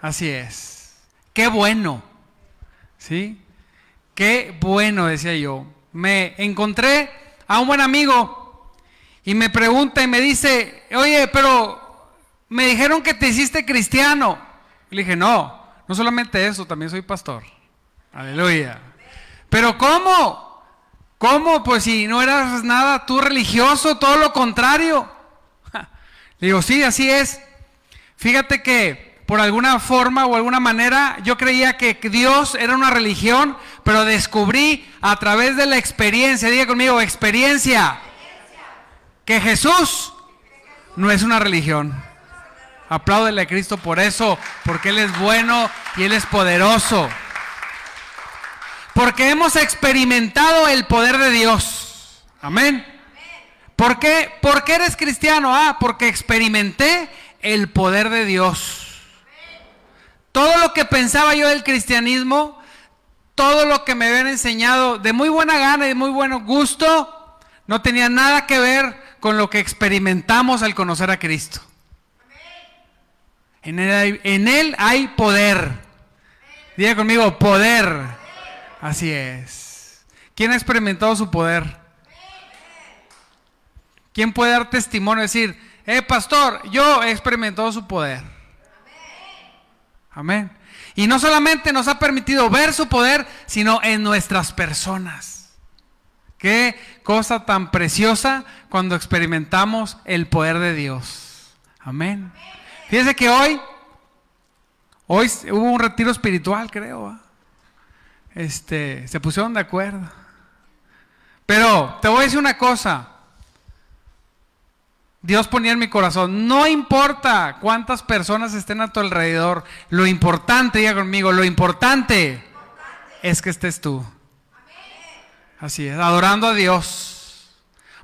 Así es. Qué bueno. ¿Sí? Qué bueno, decía yo. Me encontré a un buen amigo y me pregunta y me dice, oye, pero me dijeron que te hiciste cristiano. le dije, no, no solamente eso, también soy pastor. Aleluya. Pero ¿cómo? ¿Cómo? Pues si no eras nada tú religioso, todo lo contrario. Le digo, sí, así es. Fíjate que por alguna forma o alguna manera yo creía que Dios era una religión, pero descubrí a través de la experiencia, diga conmigo, experiencia, que Jesús no es una religión. Apláudele a Cristo por eso, porque Él es bueno y Él es poderoso. Porque hemos experimentado el poder de Dios. Amén. ¿Por qué? ¿Por qué eres cristiano? Ah, porque experimenté el poder de Dios. Todo lo que pensaba yo del cristianismo, todo lo que me habían enseñado de muy buena gana y de muy buen gusto, no tenía nada que ver con lo que experimentamos al conocer a Cristo. En él hay, poder. Diga conmigo, poder. Así es. ¿Quién ha experimentado su poder? ¿Quién puede dar testimonio y decir, eh, pastor, yo he experimentado su poder? Amén. Y no solamente nos ha permitido ver su poder, sino en nuestras personas. Qué cosa tan preciosa cuando experimentamos el poder de Dios. Amén. Fíjense que hoy, hoy hubo un retiro espiritual, creo. Este, se pusieron de acuerdo. Pero te voy a decir una cosa. Dios ponía en mi corazón, no importa cuántas personas estén a tu alrededor, lo importante, diga conmigo, lo importante, es que estés tú. Así es, adorando a Dios,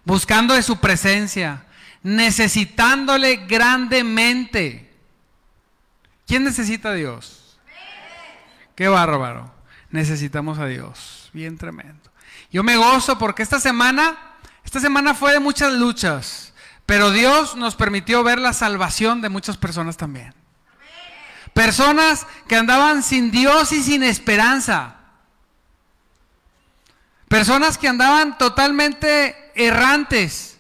buscando de su presencia, necesitándole grandemente. ¿Quién necesita a Dios? Qué bárbaro. Necesitamos a Dios, bien tremendo. Yo me gozo porque esta semana, esta semana fue de muchas luchas. Pero Dios nos permitió ver la salvación de muchas personas también. Personas que andaban sin Dios y sin esperanza. Personas que andaban totalmente errantes.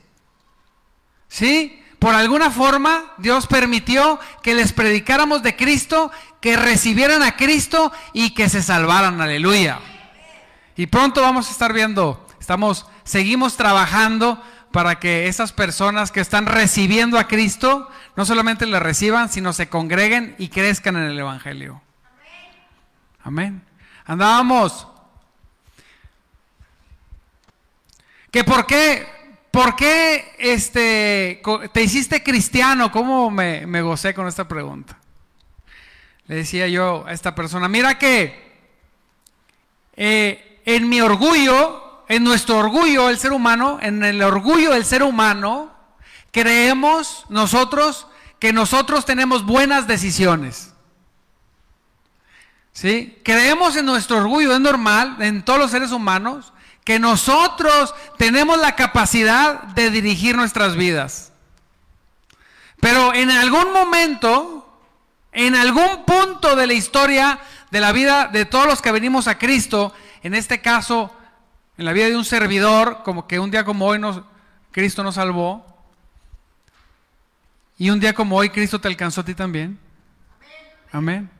¿Sí? Por alguna forma Dios permitió que les predicáramos de Cristo, que recibieran a Cristo y que se salvaran. Aleluya. Y pronto vamos a estar viendo, estamos, seguimos trabajando para que esas personas que están recibiendo a Cristo no solamente le reciban, sino se congreguen y crezcan en el Evangelio. Amén. Andábamos. Que por qué, por qué este, te hiciste cristiano? ¿Cómo me, me gocé con esta pregunta? Le decía yo a esta persona, mira que eh, en mi orgullo en nuestro orgullo, el ser humano, en el orgullo del ser humano, creemos nosotros que nosotros tenemos buenas decisiones. ¿Sí? Creemos en nuestro orgullo, es normal, en todos los seres humanos, que nosotros tenemos la capacidad de dirigir nuestras vidas. Pero en algún momento, en algún punto de la historia de la vida de todos los que venimos a Cristo, en este caso en la vida de un servidor, como que un día como hoy Cristo nos salvó, y un día como hoy Cristo te alcanzó a ti también. Amén.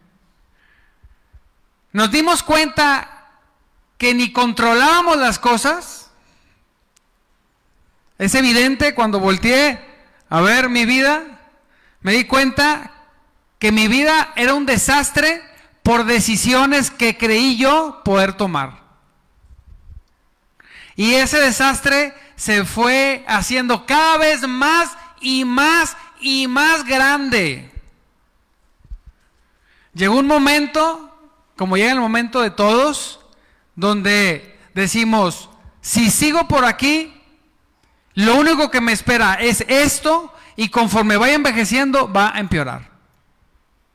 Nos dimos cuenta que ni controlábamos las cosas. Es evidente cuando volteé a ver mi vida, me di cuenta que mi vida era un desastre por decisiones que creí yo poder tomar. Y ese desastre se fue haciendo cada vez más y más y más grande. Llegó un momento, como llega el momento de todos, donde decimos, si sigo por aquí, lo único que me espera es esto y conforme vaya envejeciendo va a empeorar.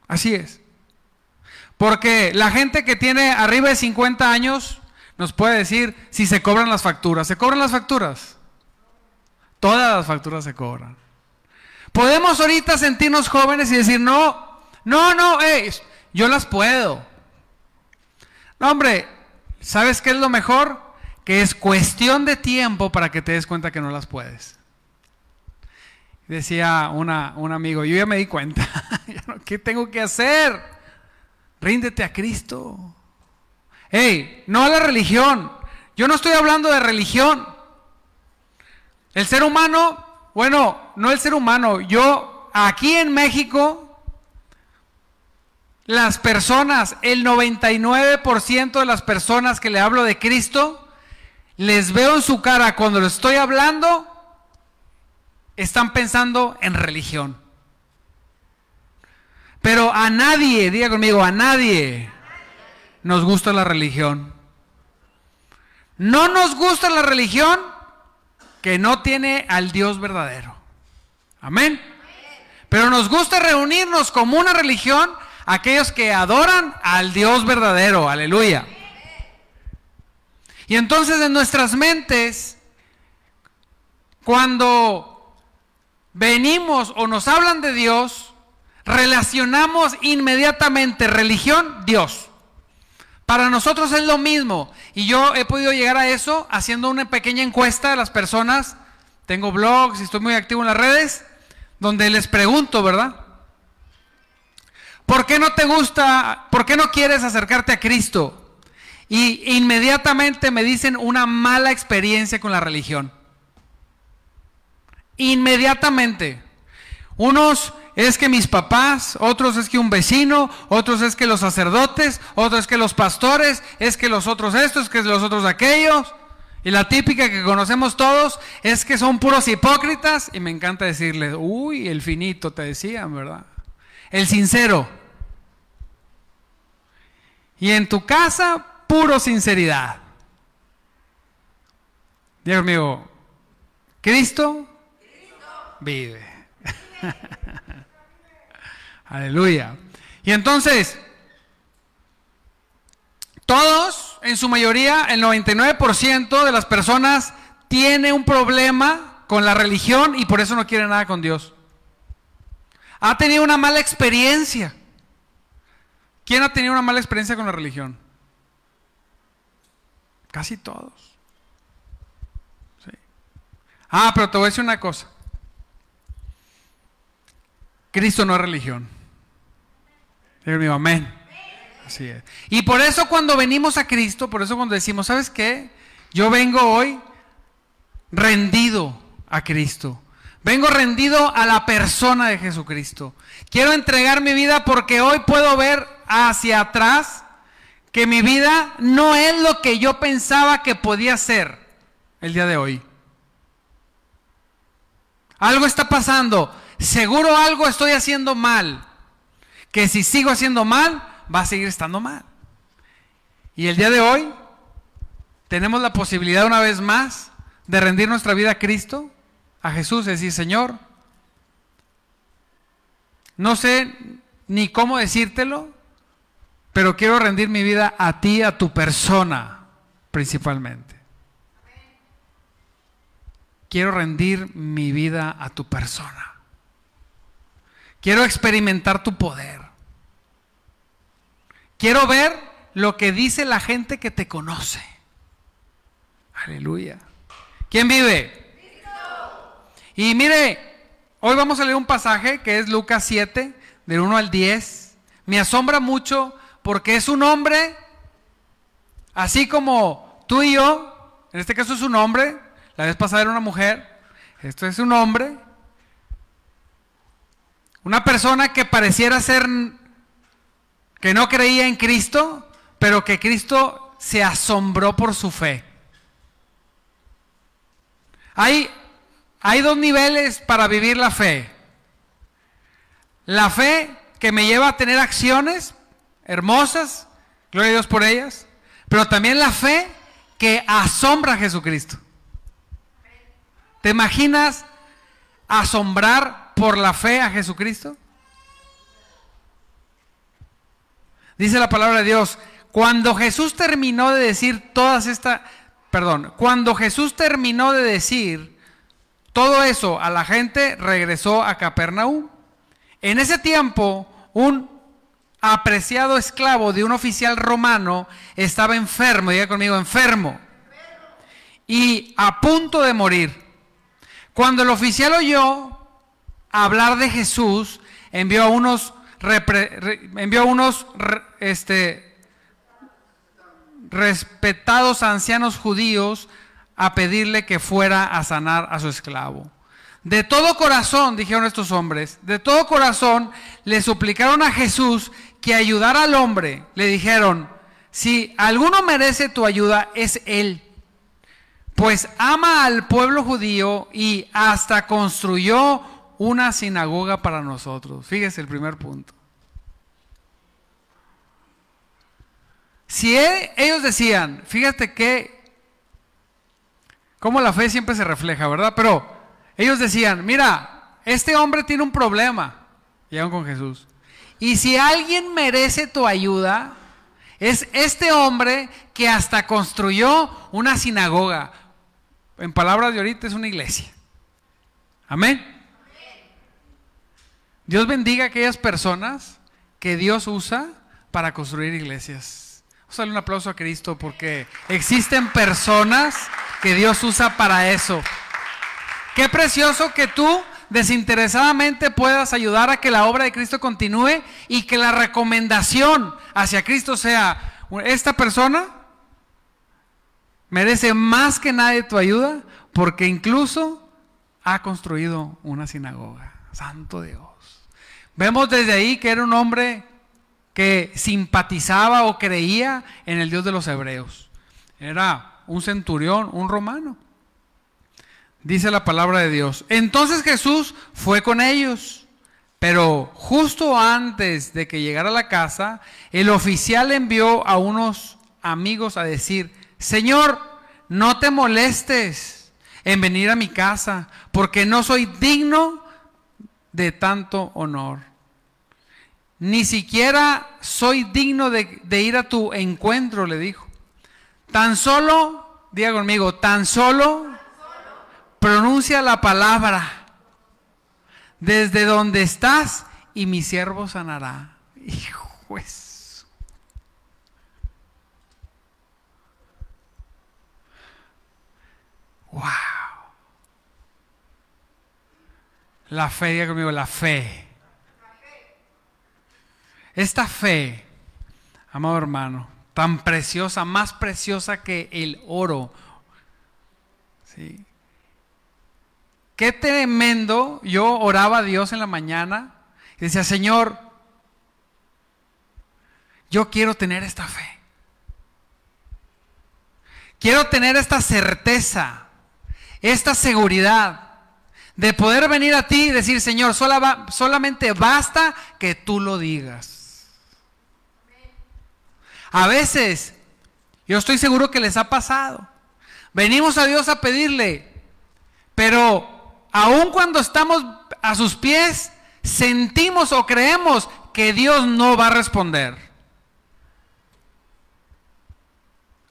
Así es. Porque la gente que tiene arriba de 50 años nos puede decir si se cobran las facturas. ¿Se cobran las facturas? Todas las facturas se cobran. Podemos ahorita sentirnos jóvenes y decir, no, no, no, yo las puedo. No, hombre, ¿sabes qué es lo mejor? Que es cuestión de tiempo para que te des cuenta que no las puedes. Decía una, un amigo, yo ya me di cuenta, ¿qué tengo que hacer? Ríndete a Cristo. Hey, no a la religión. Yo no estoy hablando de religión. El ser humano, bueno, no el ser humano, yo aquí en México, las personas, el 99% de las personas que le hablo de Cristo, les veo en su cara cuando les estoy hablando están pensando en religión. Pero a nadie, diga conmigo, a nadie nos gusta la religión. No nos gusta la religión que no tiene al Dios verdadero. Amén. Pero nos gusta reunirnos como una religión aquellos que adoran al Dios verdadero. Aleluya. Y entonces en nuestras mentes, cuando venimos o nos hablan de Dios, relacionamos inmediatamente religión, Dios. Para nosotros es lo mismo. Y yo he podido llegar a eso haciendo una pequeña encuesta de las personas. Tengo blogs y estoy muy activo en las redes, donde les pregunto, ¿verdad? ¿Por qué no te gusta, por qué no quieres acercarte a Cristo? Y inmediatamente me dicen una mala experiencia con la religión. Inmediatamente. Unos es que mis papás, otros es que un vecino, otros es que los sacerdotes, otros es que los pastores, es que los otros estos, que los otros aquellos. Y la típica que conocemos todos es que son puros hipócritas y me encanta decirles, uy, el finito te decían, ¿verdad? El sincero. Y en tu casa, puro sinceridad. Dios mío, Cristo vive. Aleluya. Y entonces, todos, en su mayoría, el 99% de las personas tiene un problema con la religión y por eso no quiere nada con Dios. Ha tenido una mala experiencia. ¿Quién ha tenido una mala experiencia con la religión? Casi todos. Ah, pero te voy a decir una cosa. Cristo no es religión. Dios amén. Así es. Y por eso cuando venimos a Cristo, por eso cuando decimos, ¿sabes qué? Yo vengo hoy rendido a Cristo. Vengo rendido a la persona de Jesucristo. Quiero entregar mi vida porque hoy puedo ver hacia atrás que mi vida no es lo que yo pensaba que podía ser el día de hoy. Algo está pasando seguro algo estoy haciendo mal, que si sigo haciendo mal, va a seguir estando mal. Y el día de hoy tenemos la posibilidad una vez más de rendir nuestra vida a Cristo, a Jesús, es decir, Señor, no sé ni cómo decírtelo, pero quiero rendir mi vida a ti, a tu persona, principalmente. Quiero rendir mi vida a tu persona. Quiero experimentar tu poder. Quiero ver lo que dice la gente que te conoce. Aleluya. ¿Quién vive? Y mire, hoy vamos a leer un pasaje que es Lucas 7, del 1 al 10. Me asombra mucho porque es un hombre, así como tú y yo, en este caso es un hombre, la vez pasada era una mujer, esto es un hombre, una persona que pareciera ser que no creía en Cristo, pero que Cristo se asombró por su fe. Hay, hay dos niveles para vivir la fe. La fe que me lleva a tener acciones hermosas, gloria a Dios por ellas, pero también la fe que asombra a Jesucristo. ¿Te imaginas asombrar por la fe a Jesucristo? Dice la palabra de Dios, cuando Jesús terminó de decir todas estas, perdón, cuando Jesús terminó de decir todo eso a la gente, regresó a Capernaum. En ese tiempo, un apreciado esclavo de un oficial romano estaba enfermo, diga conmigo, enfermo, y a punto de morir. Cuando el oficial oyó hablar de Jesús, envió a unos, envió a unos este, respetados ancianos judíos a pedirle que fuera a sanar a su esclavo. De todo corazón, dijeron estos hombres, de todo corazón le suplicaron a Jesús que ayudara al hombre. Le dijeron, si alguno merece tu ayuda, es él. Pues ama al pueblo judío y hasta construyó una sinagoga para nosotros. Fíjese el primer punto. Si ellos decían, fíjate que, como la fe siempre se refleja, ¿verdad? Pero ellos decían, mira, este hombre tiene un problema. Llegan con Jesús. Y si alguien merece tu ayuda, es este hombre que hasta construyó una sinagoga. En palabras de ahorita es una iglesia. Amén. Dios bendiga a aquellas personas que Dios usa para construir iglesias. Vamos a darle un aplauso a Cristo porque existen personas que Dios usa para eso. Qué precioso que tú desinteresadamente puedas ayudar a que la obra de Cristo continúe y que la recomendación hacia Cristo sea, esta persona merece más que nadie tu ayuda porque incluso ha construido una sinagoga. Santo Dios. Vemos desde ahí que era un hombre que simpatizaba o creía en el Dios de los hebreos. Era un centurión, un romano. Dice la palabra de Dios. Entonces Jesús fue con ellos. Pero justo antes de que llegara a la casa, el oficial envió a unos amigos a decir, Señor, no te molestes en venir a mi casa, porque no soy digno de tanto honor ni siquiera soy digno de, ir a tu encuentro, le dijo. Tan solo, diga conmigo, tan solo pronuncia la palabra desde donde estás y mi siervo sanará. Hijo. Wow. La fe, diga conmigo, la fe. Esta fe, amado hermano, tan preciosa, más preciosa que el oro. ¿sí? Qué tremendo. Yo oraba a Dios en la mañana y decía, Señor, yo quiero tener esta fe. Quiero tener esta certeza, esta seguridad de poder venir a ti y decir, Señor, solamente basta que tú lo digas. A veces, yo estoy seguro que les ha pasado. Venimos a Dios a pedirle, pero aun cuando estamos a sus pies, sentimos o creemos que Dios no va a responder.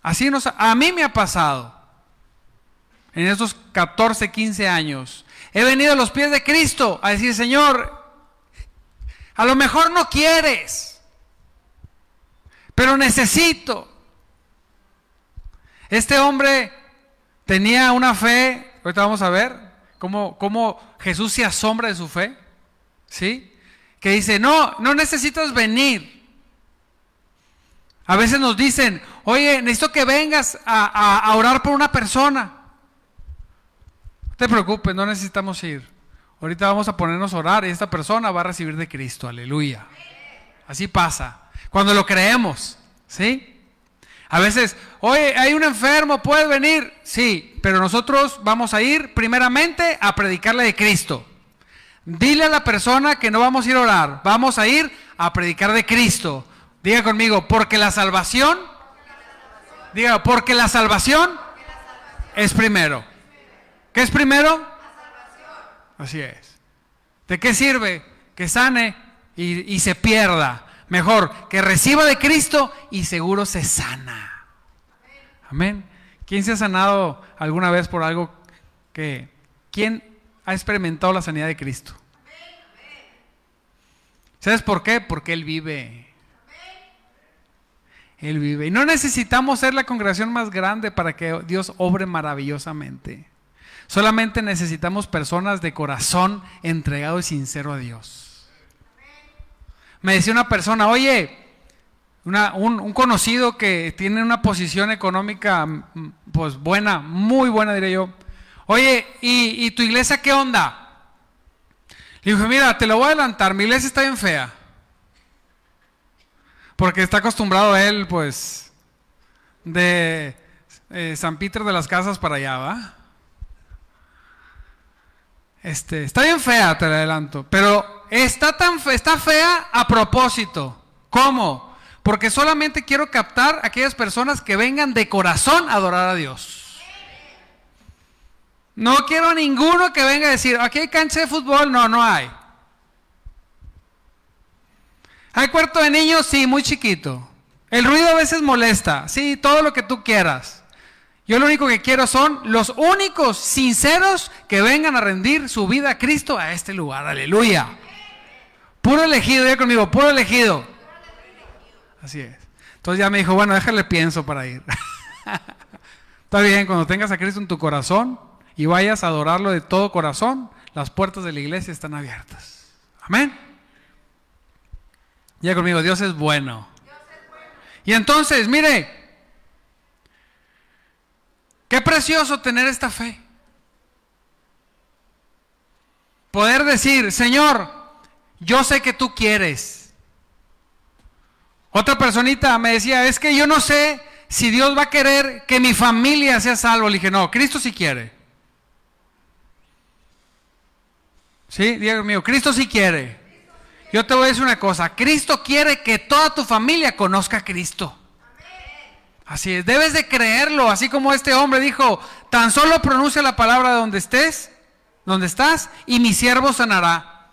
Así nos, a mí me ha pasado en estos 14, 15 años. He venido a los pies de Cristo a decir, Señor, a lo mejor no quieres pero necesito. Este hombre tenía una fe, ahorita vamos a ver cómo, cómo Jesús se asombra de su fe, ¿sí? Que dice, no, no necesitas venir. A veces nos dicen, oye, necesito que vengas a, a orar por una persona. No te preocupes, no necesitamos ir. Ahorita vamos a ponernos a orar y esta persona va a recibir de Cristo, aleluya. Así pasa. Cuando lo creemos, ¿sí? A veces, oye, hay un enfermo, ¿puedes venir? Sí, pero nosotros vamos a ir primeramente a predicarle de Cristo. Dile a la persona que no vamos a ir a orar, vamos a ir a predicar de Cristo. Diga conmigo, porque la salvación, diga, porque la salvación es primero. ¿Qué es primero? Así es. ¿De qué sirve que sane y, y se pierda? Mejor que reciba de Cristo y seguro se sana. Amén. ¿Quién se ha sanado alguna vez por algo que... ¿Quién ha experimentado la sanidad de Cristo? ¿Sabes por qué? Porque Él vive. Él vive. Y no necesitamos ser la congregación más grande para que Dios obre maravillosamente. Solamente necesitamos personas de corazón entregado y sincero a Dios. Me decía una persona, oye, un, conocido que tiene una posición económica mm, pues buena, muy buena diré yo. Oye, ¿y, ¿y tu iglesia qué onda? Le dije, mira, te lo voy a adelantar, mi iglesia está bien fea. Porque está acostumbrado él, pues, de eh, San Peter de las Casas para allá, ¿va? Este, está bien fea, te lo adelanto. Pero está, tan está fea a propósito. ¿Cómo? Porque solamente quiero captar a aquellas personas que vengan de corazón a adorar a Dios. No quiero ninguno que venga a decir, aquí hay cancha de fútbol. No, no hay. ¿Hay cuarto de niños? Sí, muy chiquito. El ruido a veces molesta. Sí, todo lo que tú quieras. Yo lo único que quiero son los únicos sinceros que vengan a rendir su vida a Cristo a este lugar. Aleluya. Puro elegido, ya conmigo, puro elegido. Así es. Entonces ya me dijo, bueno, déjale pienso para ir. Está bien, cuando tengas a Cristo en tu corazón y vayas a adorarlo de todo corazón, las puertas de la iglesia están abiertas. Amén. Ya conmigo, Dios es bueno. Y entonces, mire, qué precioso tener esta fe. Poder decir, Señor, yo sé que tú quieres. Otra personita me decía, es que yo no sé si Dios va a querer que mi familia sea salvo. Le dije, no, Cristo sí quiere. ¿Sí? Dios mío, Cristo sí quiere. Yo te voy a decir una cosa, Cristo quiere que toda tu familia conozca a Cristo. Así es, debes de creerlo, así como este hombre dijo, tan solo pronuncia la palabra donde estés, donde estás, y mi siervo sanará.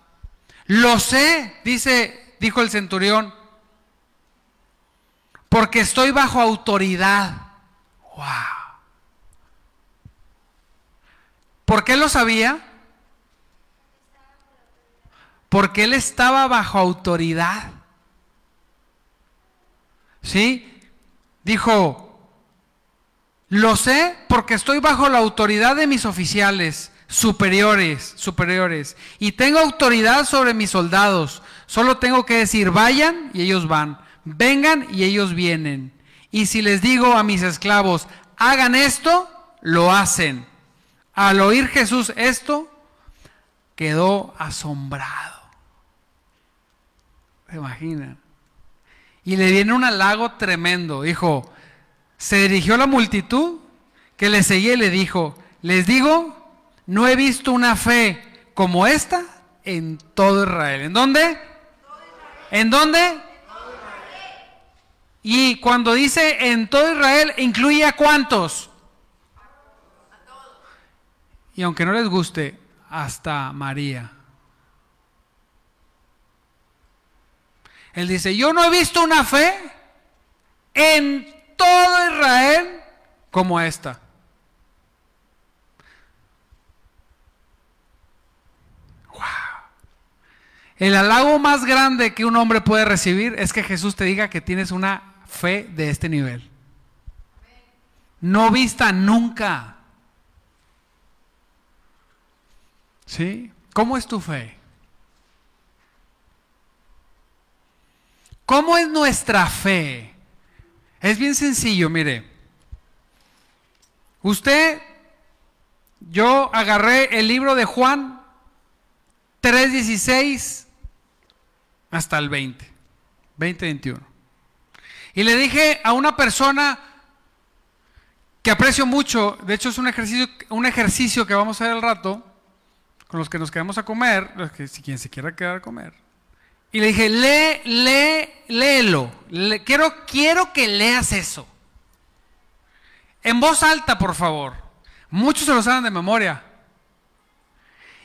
Lo sé, dice, dijo el centurión, porque estoy bajo autoridad. Wow. ¿Por qué lo sabía? porque él estaba bajo autoridad. ¿Sí? Dijo, lo sé porque estoy bajo la autoridad de mis oficiales superiores, superiores, y tengo autoridad sobre mis soldados. Solo tengo que decir, vayan y ellos van, vengan y ellos vienen. Y si les digo a mis esclavos, hagan esto, lo hacen. Al oír Jesús esto, quedó asombrado. ¿Se imaginan? Y le viene un halago tremendo. Dijo, se dirigió a la multitud que le seguía y le dijo, les digo, no he visto una fe como esta en todo Israel. ¿En dónde? ¿En dónde? Y cuando dice en todo Israel, incluye a cuántos? Y aunque no les guste, hasta María. Él dice, yo no he visto una fe en todo Israel como esta. Wow. El halago más grande que un hombre puede recibir es que Jesús te diga que tienes una fe de este nivel. No vista nunca. ¿Sí? ¿Cómo es tu fe? ¿Cómo es nuestra fe? Es bien sencillo, mire. Usted, yo agarré el libro de Juan 3.16 hasta el 20, 2021. Y le dije a una persona que aprecio mucho, de hecho es un ejercicio, un ejercicio que vamos a hacer al rato, con los que nos quedamos a comer, los que, si quien se quiera quedar a comer y le dije, lee, lee, léelo. quiero, quiero que leas eso. En voz alta, por favor. Muchos se lo saben de memoria.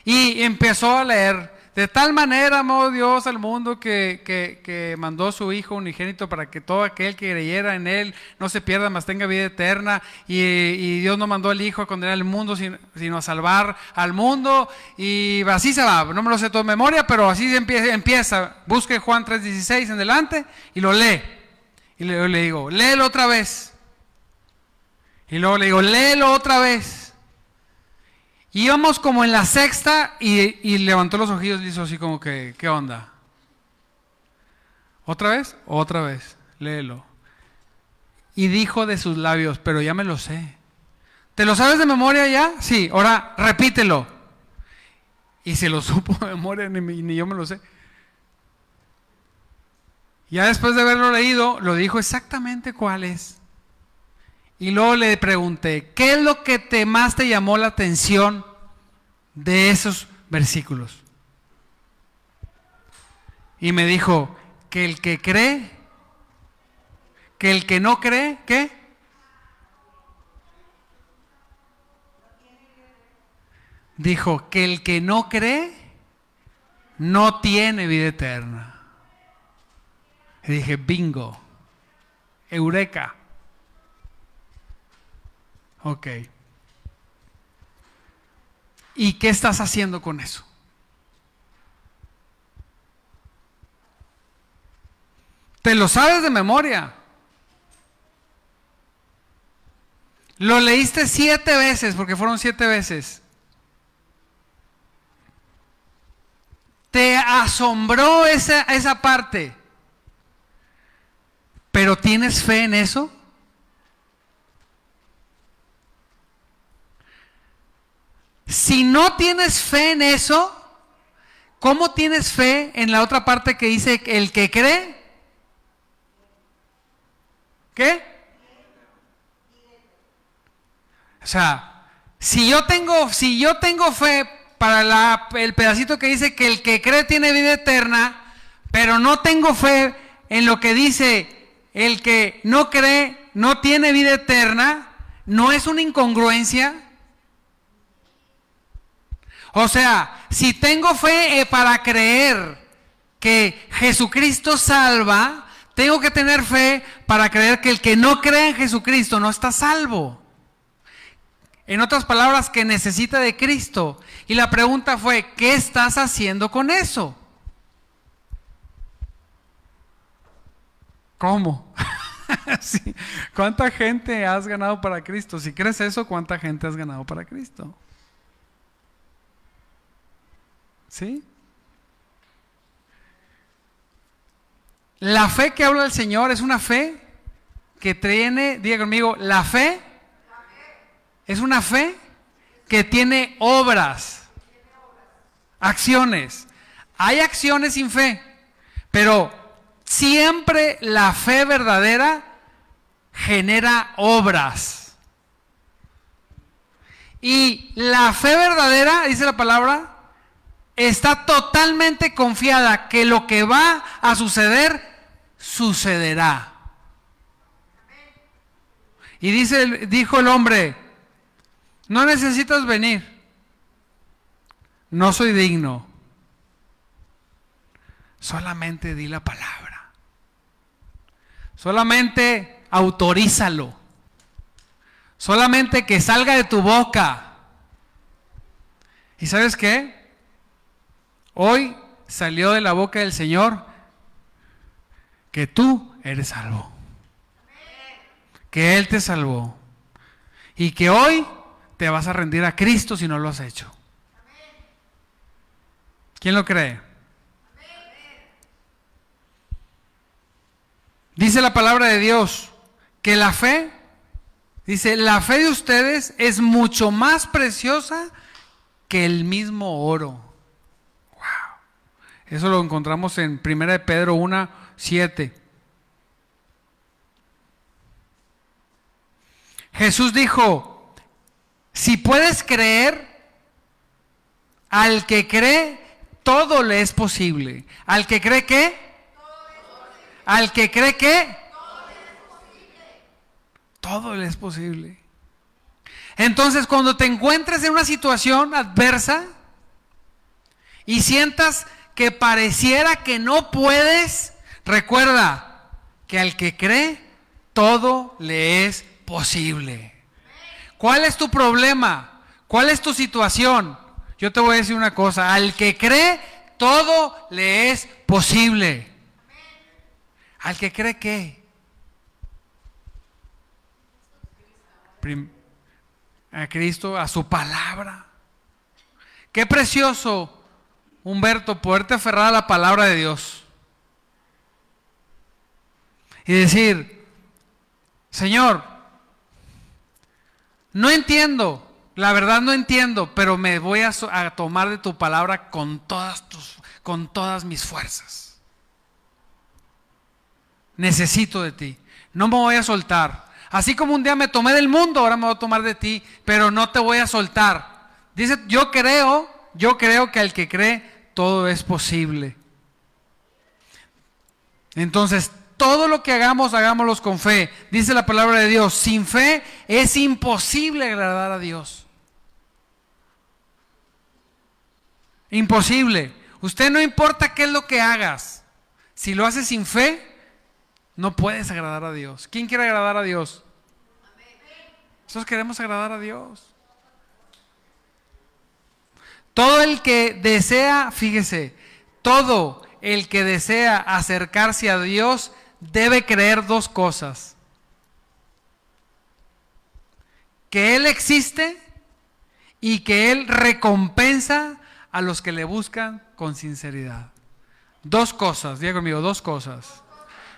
Y empezó a leer de tal manera amó Dios al mundo que, que, mandó a su Hijo unigénito para que todo aquel que creyera en Él no se pierda, mas tenga vida eterna. Y, Dios no mandó al Hijo a condenar al mundo, sino, sino, a salvar al mundo. Y así se va. No me lo sé todo memoria, pero así empieza. empieza. Busque Juan 3.16 en delante y lo lee. Y luego le digo, léelo otra vez. Y luego le digo, léelo otra vez. Y íbamos como en la sexta y, levantó los ojillos y hizo así como que, ¿qué onda? ¿Otra vez? Otra vez, léelo. Y dijo de sus labios, pero ya me lo sé. ¿Te lo sabes de memoria ya? Sí, ahora repítelo. Y se lo supo de memoria, ni yo me lo sé. Ya después de haberlo leído, lo dijo exactamente cuál es. Y luego le pregunté, ¿qué es lo que te más te llamó la atención de esos versículos? Y me dijo, que el que cree, que el que no cree, ¿qué? Dijo, que el que no cree, no tiene vida eterna. Y dije, bingo, eureka. Ok. ¿Y qué estás haciendo con eso? Te lo sabes de memoria. Lo leíste siete veces, porque fueron siete veces. Te asombró esa, esa parte. Pero ¿tienes fe en eso? Si no tienes fe en eso, ¿cómo tienes fe en la otra parte que dice el que cree? ¿Qué? O sea, si yo tengo, si yo tengo fe para el pedacito que dice que el que cree tiene vida eterna, pero no tengo fe en lo que dice el que no cree no tiene vida eterna, no es una incongruencia. O sea, si tengo fe eh, para creer que Jesucristo salva, tengo que tener fe para creer que el que no cree en Jesucristo no está salvo. En otras palabras, que necesita de Cristo. Y la pregunta fue, ¿qué estás haciendo con eso? ¿Cómo? ¿Cuánta gente has ganado para Cristo? Si crees eso, ¿cuánta gente has ganado para Cristo? ¿Sí? La fe que habla el Señor es una fe que tiene, diga conmigo, la fe es una fe que tiene obras, acciones. Hay acciones sin fe, pero Siempre la fe verdadera genera obras. Y la fe verdadera, dice la palabra, está totalmente confiada que lo que va a suceder, sucederá. Y dice, dijo el hombre, no necesitas venir, no soy digno, solamente di la palabra. Solamente autorízalo. Solamente que salga de tu boca. ¿Y sabes qué? Hoy salió de la boca del Señor que tú eres salvo. Que Él te salvó. Y que hoy te vas a rendir a Cristo si no lo has hecho. ¿Quién lo cree? Dice la palabra de Dios que la fe, dice, la fe de ustedes es mucho más preciosa que el mismo oro. Eso lo encontramos en 1 de Pedro 1, 7. Jesús dijo, si puedes creer, al que cree, todo le es posible. Al que cree que al que cree que todo le es posible. Entonces, cuando te encuentres en una situación adversa y sientas que pareciera que no puedes, recuerda que al que cree, todo le es posible. ¿Cuál es tu problema? ¿Cuál es tu situación? Yo te voy a decir una cosa, al que cree, todo le es posible. Al que cree que... A Cristo, a su palabra. Qué precioso Humberto, poderte aferrar a la palabra de Dios. Y decir, Señor, no entiendo, la verdad no entiendo, pero me voy a, tomar de tu palabra con todas, tus, con todas mis fuerzas. Necesito de ti. No me voy a soltar. Así como un día me tomé del mundo, ahora me voy a tomar de ti, pero no te voy a soltar. Dice, yo creo, yo creo que al que cree, todo es posible. Entonces, todo lo que hagamos, hagámoslo con fe. Dice la palabra de Dios, sin fe es imposible agradar a Dios. Imposible. Usted no importa qué es lo que hagas. Si lo haces sin fe, no puedes agradar a Dios. ¿Quién quiere agradar a Dios? Nosotros queremos agradar a Dios. Todo el que desea, fíjese, todo el que desea acercarse a Dios debe creer dos cosas. Que Él existe y que Él recompensa a los que le buscan con sinceridad. Dos cosas, diga conmigo, dos cosas.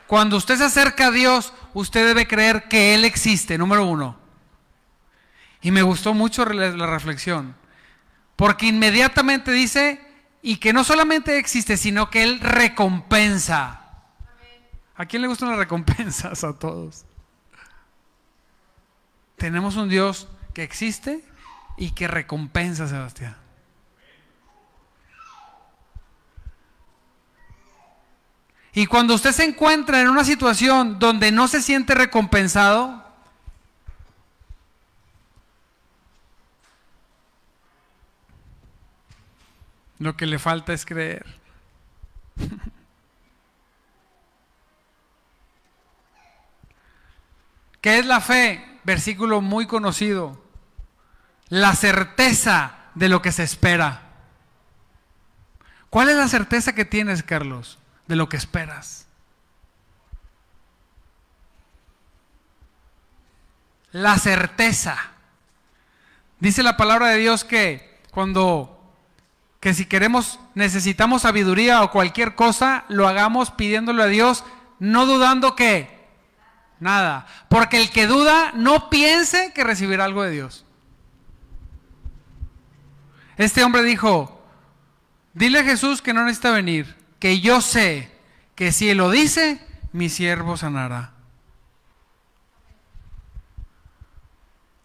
Cuando usted se acerca a Dios, usted debe creer que Él existe, número uno. Y me gustó mucho la reflexión, porque inmediatamente dice, y que no solamente existe, sino que Él recompensa. ¿A quién le gustan las recompensas? A todos. Tenemos un Dios que existe y que recompensa, Sebastián. Y cuando usted se encuentra en una situación donde no se siente recompensado, lo que le falta es creer. ¿Qué es la fe? Versículo muy conocido. La certeza de lo que se espera. ¿Cuál es la certeza que tienes, Carlos? de lo que esperas. La certeza. Dice la palabra de Dios que cuando que si queremos necesitamos sabiduría o cualquier cosa, lo hagamos pidiéndole a Dios, no dudando que nada, porque el que duda no piense que recibirá algo de Dios. Este hombre dijo, dile a Jesús que no necesita venir que yo sé que si Él lo dice, mi siervo sanará.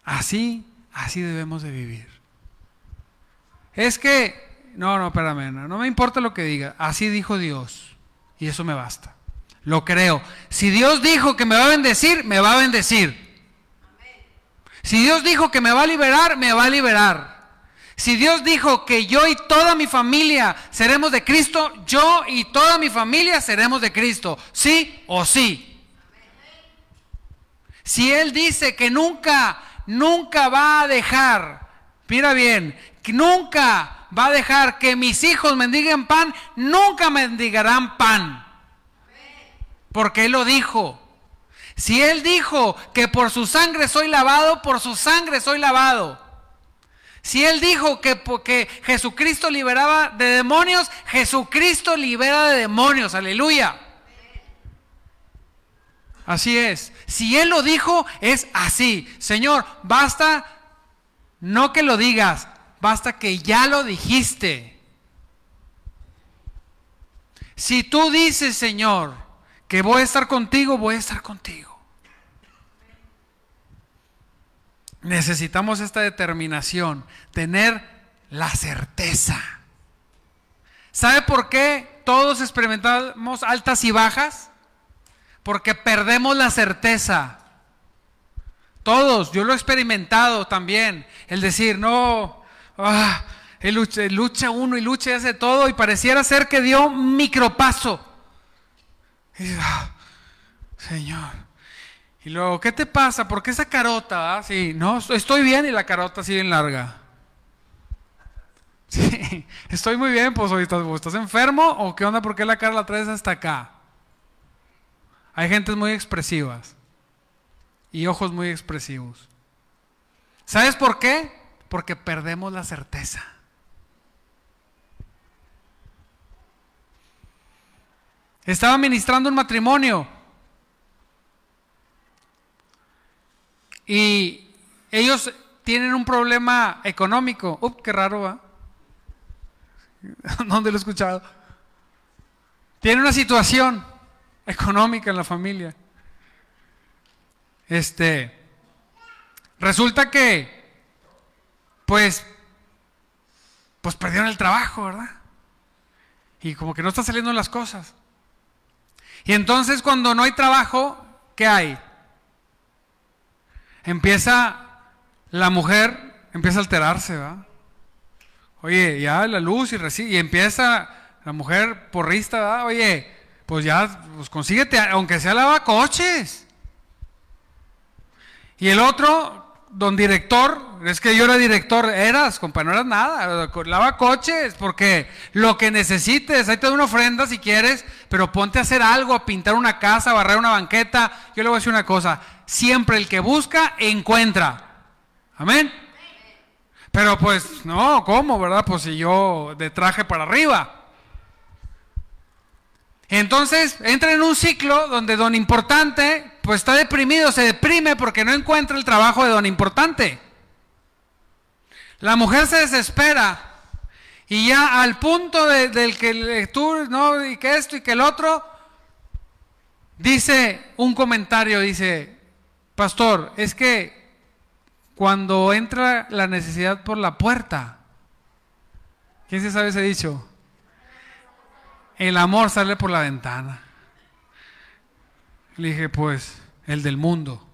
Así, así debemos de vivir. Es que, no, no, espérame, no, no me importa lo que diga, así dijo Dios, y eso me basta. Lo creo. Si Dios dijo que me va a bendecir, me va a bendecir. Si Dios dijo que me va a liberar, me va a liberar. Si Dios dijo que yo y toda mi familia seremos de Cristo, yo y toda mi familia seremos de Cristo, sí o sí. Si Él dice que nunca, nunca va a dejar, mira bien, que nunca va a dejar que mis hijos mendiguen pan, nunca mendigarán pan. Porque Él lo dijo. Si Él dijo que por su sangre soy lavado, por su sangre soy lavado. Si Él dijo que porque Jesucristo liberaba de demonios, Jesucristo libera de demonios, aleluya. Así es. Si Él lo dijo, es así. Señor, basta no que lo digas, basta que ya lo dijiste. Si tú dices, Señor, que voy a estar contigo, voy a estar contigo. necesitamos esta determinación, tener la certeza. ¿Sabe por qué todos experimentamos altas y bajas? Porque perdemos la certeza. Todos, yo lo he experimentado también. El decir, no, ah, él lucha, uno y lucha y hace todo y pareciera ser que dio micropaso. Y ah, Señor, y luego, ¿qué te pasa? ¿Por qué esa carota? Ah? Sí, no, estoy bien y la carota sigue en larga. Sí, estoy muy bien, pues hoy estás, estás enfermo o qué onda, ¿por qué la cara la traes hasta acá? Hay gentes muy expresivas y ojos muy expresivos. ¿Sabes por qué? Porque perdemos la certeza. Estaba ministrando un matrimonio y ellos tienen un problema económico. Up, qué raro, ¿va? ¿Dónde lo he escuchado? Tienen una situación económica en la familia. Este, resulta que, pues, pues perdieron el trabajo, ¿verdad? Y como que no están saliendo las cosas. Y entonces cuando no hay trabajo, ¿qué hay? Empieza la mujer, empieza a alterarse, ¿va? Oye, ya la luz y, y empieza la mujer porrista, ¿va? Oye, pues ya, pues consíguete, aunque sea lava coches. Y el otro, don director, es que yo era director, eras, compa, no eras nada, lava coches, porque lo que necesites, ahí te doy una ofrenda si quieres, pero ponte a hacer algo, a pintar una casa, a barrer una banqueta. Yo le voy a decir una cosa, siempre el que busca, encuentra. Amén. Pero pues, no, ¿cómo, verdad? Pues si yo de traje para arriba. Entonces entra en un ciclo donde don importante pues está deprimido, se deprime porque no encuentra el trabajo de don importante. La mujer se desespera y ya al punto del que tú, no, y que esto y que el otro, dice un comentario, dice, pastor, es que cuando entra la necesidad por la puerta, ¿quién se sabe ese dicho? El amor sale por la ventana. Le dije, pues, el del mundo.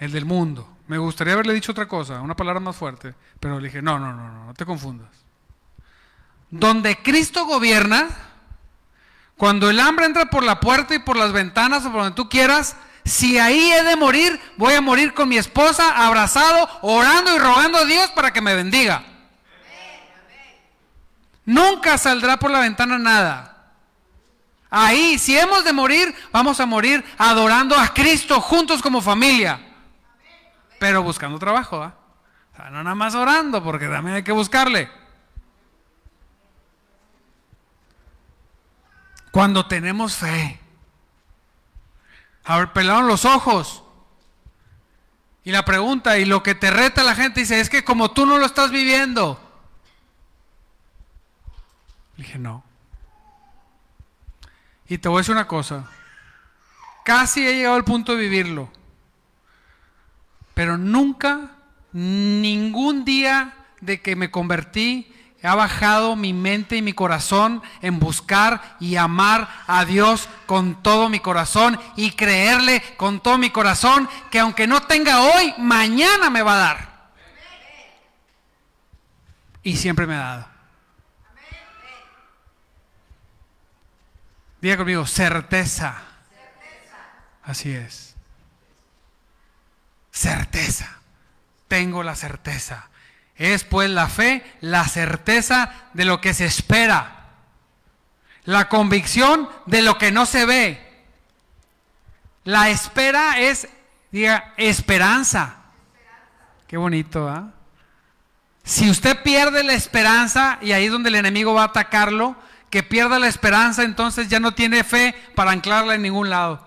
El del mundo. Me gustaría haberle dicho otra cosa, una palabra más fuerte, pero le dije, no, no, no, no, no te confundas. Donde Cristo gobierna, cuando el hambre entra por la puerta y por las ventanas o por donde tú quieras, si ahí he de morir, voy a morir con mi esposa, abrazado, orando y rogando a Dios para que me bendiga. Nunca saldrá por la ventana nada. Ahí, si hemos de morir, vamos a morir adorando a Cristo juntos como familia pero buscando trabajo, sea, no nada más orando, porque también hay que buscarle. Cuando tenemos fe, a ver, pelaron los ojos. Y la pregunta, y lo que te reta la gente dice, es que como tú no lo estás viviendo. Dije, no. Y te voy a decir una cosa. Casi he llegado al punto de vivirlo. Pero nunca, ningún día de que me convertí, ha bajado mi mente y mi corazón en buscar y amar a Dios con todo mi corazón y creerle con todo mi corazón que aunque no tenga hoy, mañana me va a dar. Y siempre me ha dado. Diga conmigo, certeza. Así es. Certeza. Tengo la certeza. Es pues la fe, la certeza de lo que se espera. La convicción de lo que no se ve. La espera es, diga, esperanza. Qué bonito, ¿ah? Si usted pierde la esperanza, y ahí es donde el enemigo va a atacarlo, que pierda la esperanza, entonces ya no tiene fe para anclarla en ningún lado.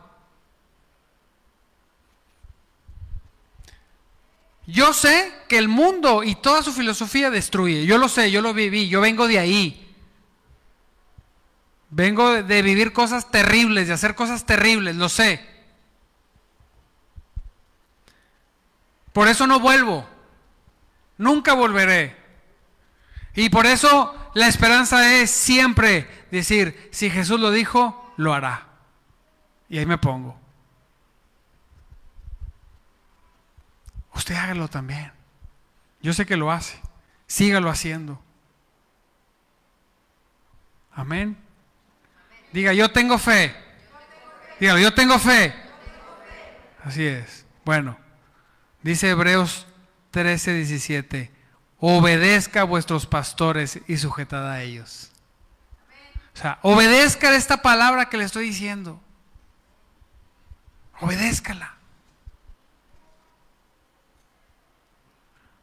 Yo sé que el mundo y toda su filosofía destruye. Yo lo sé, yo lo viví, yo vengo de ahí. Vengo de vivir cosas terribles, de hacer cosas terribles, lo sé. Por eso no vuelvo. Nunca volveré. Y por eso la esperanza es siempre decir, si Jesús lo dijo, lo hará. Y ahí me pongo. usted hágalo también. Yo sé que lo hace. Sígalo haciendo. Amén. Diga, yo tengo fe. Diga, yo tengo fe. Así es. Bueno, dice Hebreos 13, 17. Obedezca a vuestros pastores y sujetad a ellos. O sea, obedezca esta palabra que le estoy diciendo. Obedézcala.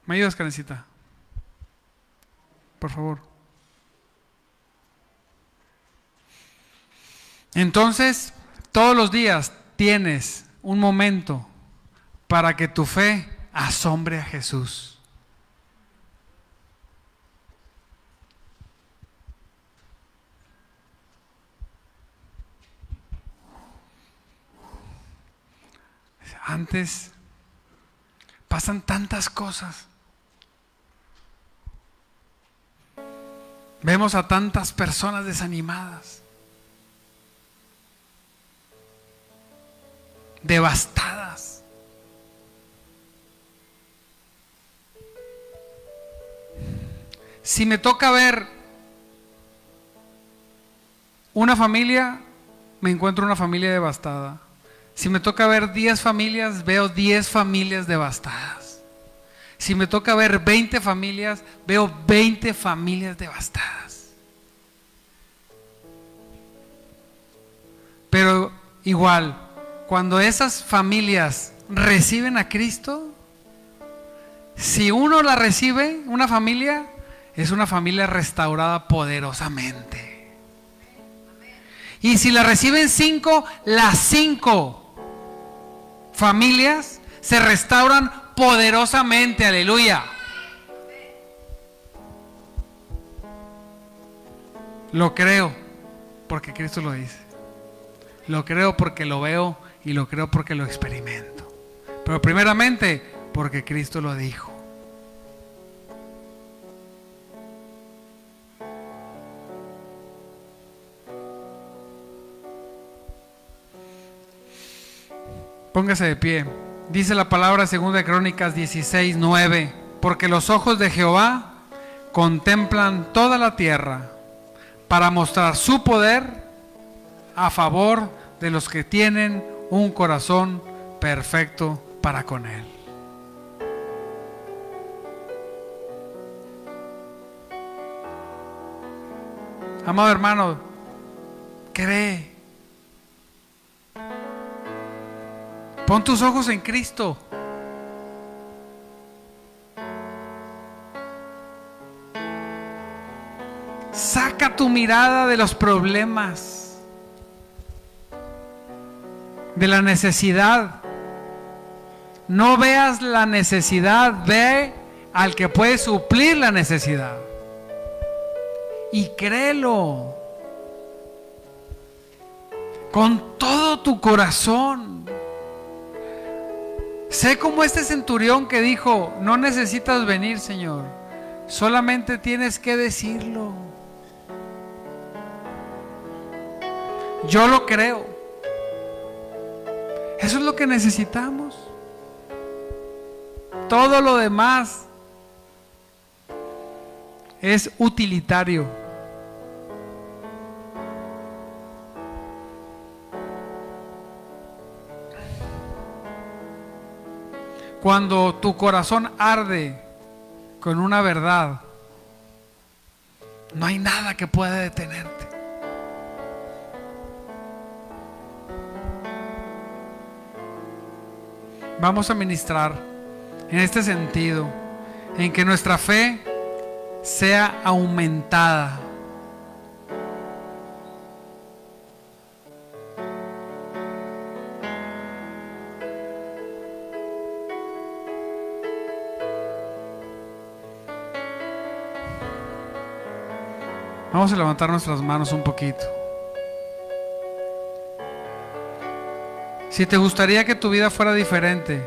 ¿Me ayudas, Karencita? Por favor. Entonces, todos los días tienes un momento para que tu fe asombre a Jesús. Antes pasan tantas cosas. Vemos a tantas personas desanimadas, devastadas. Si me toca ver una familia, me encuentro una familia devastada. Si me toca ver 10 familias, veo 10 familias devastadas. Si me toca ver 20 familias, veo 20 familias devastadas. Pero igual, cuando esas familias reciben a Cristo, si uno la recibe, una familia, es una familia restaurada poderosamente. Y si la reciben cinco, las cinco familias se restauran poderosamente, aleluya. Lo creo porque Cristo lo dice. Lo creo porque lo veo y lo creo porque lo experimento. Pero primeramente porque Cristo lo dijo. Póngase de pie. Dice la palabra segunda de Crónicas 16, 9. Porque los ojos de Jehová contemplan toda la tierra para mostrar su poder a favor de los que tienen un corazón perfecto para con Él. Amado hermano, cree Pon tus ojos en Cristo. Saca tu mirada de los problemas, de la necesidad. No veas la necesidad, ve al que puede suplir la necesidad. Y créelo con todo tu corazón. Sé como este centurión que dijo, no necesitas venir, Señor, solamente tienes que decirlo. Yo lo creo. Eso es lo que necesitamos. Todo lo demás es utilitario. Cuando tu corazón arde con una verdad, no hay nada que pueda detenerte. Vamos a ministrar en este sentido, en que nuestra fe sea aumentada Vamos a levantar nuestras manos un poquito. Si te gustaría que tu vida fuera diferente,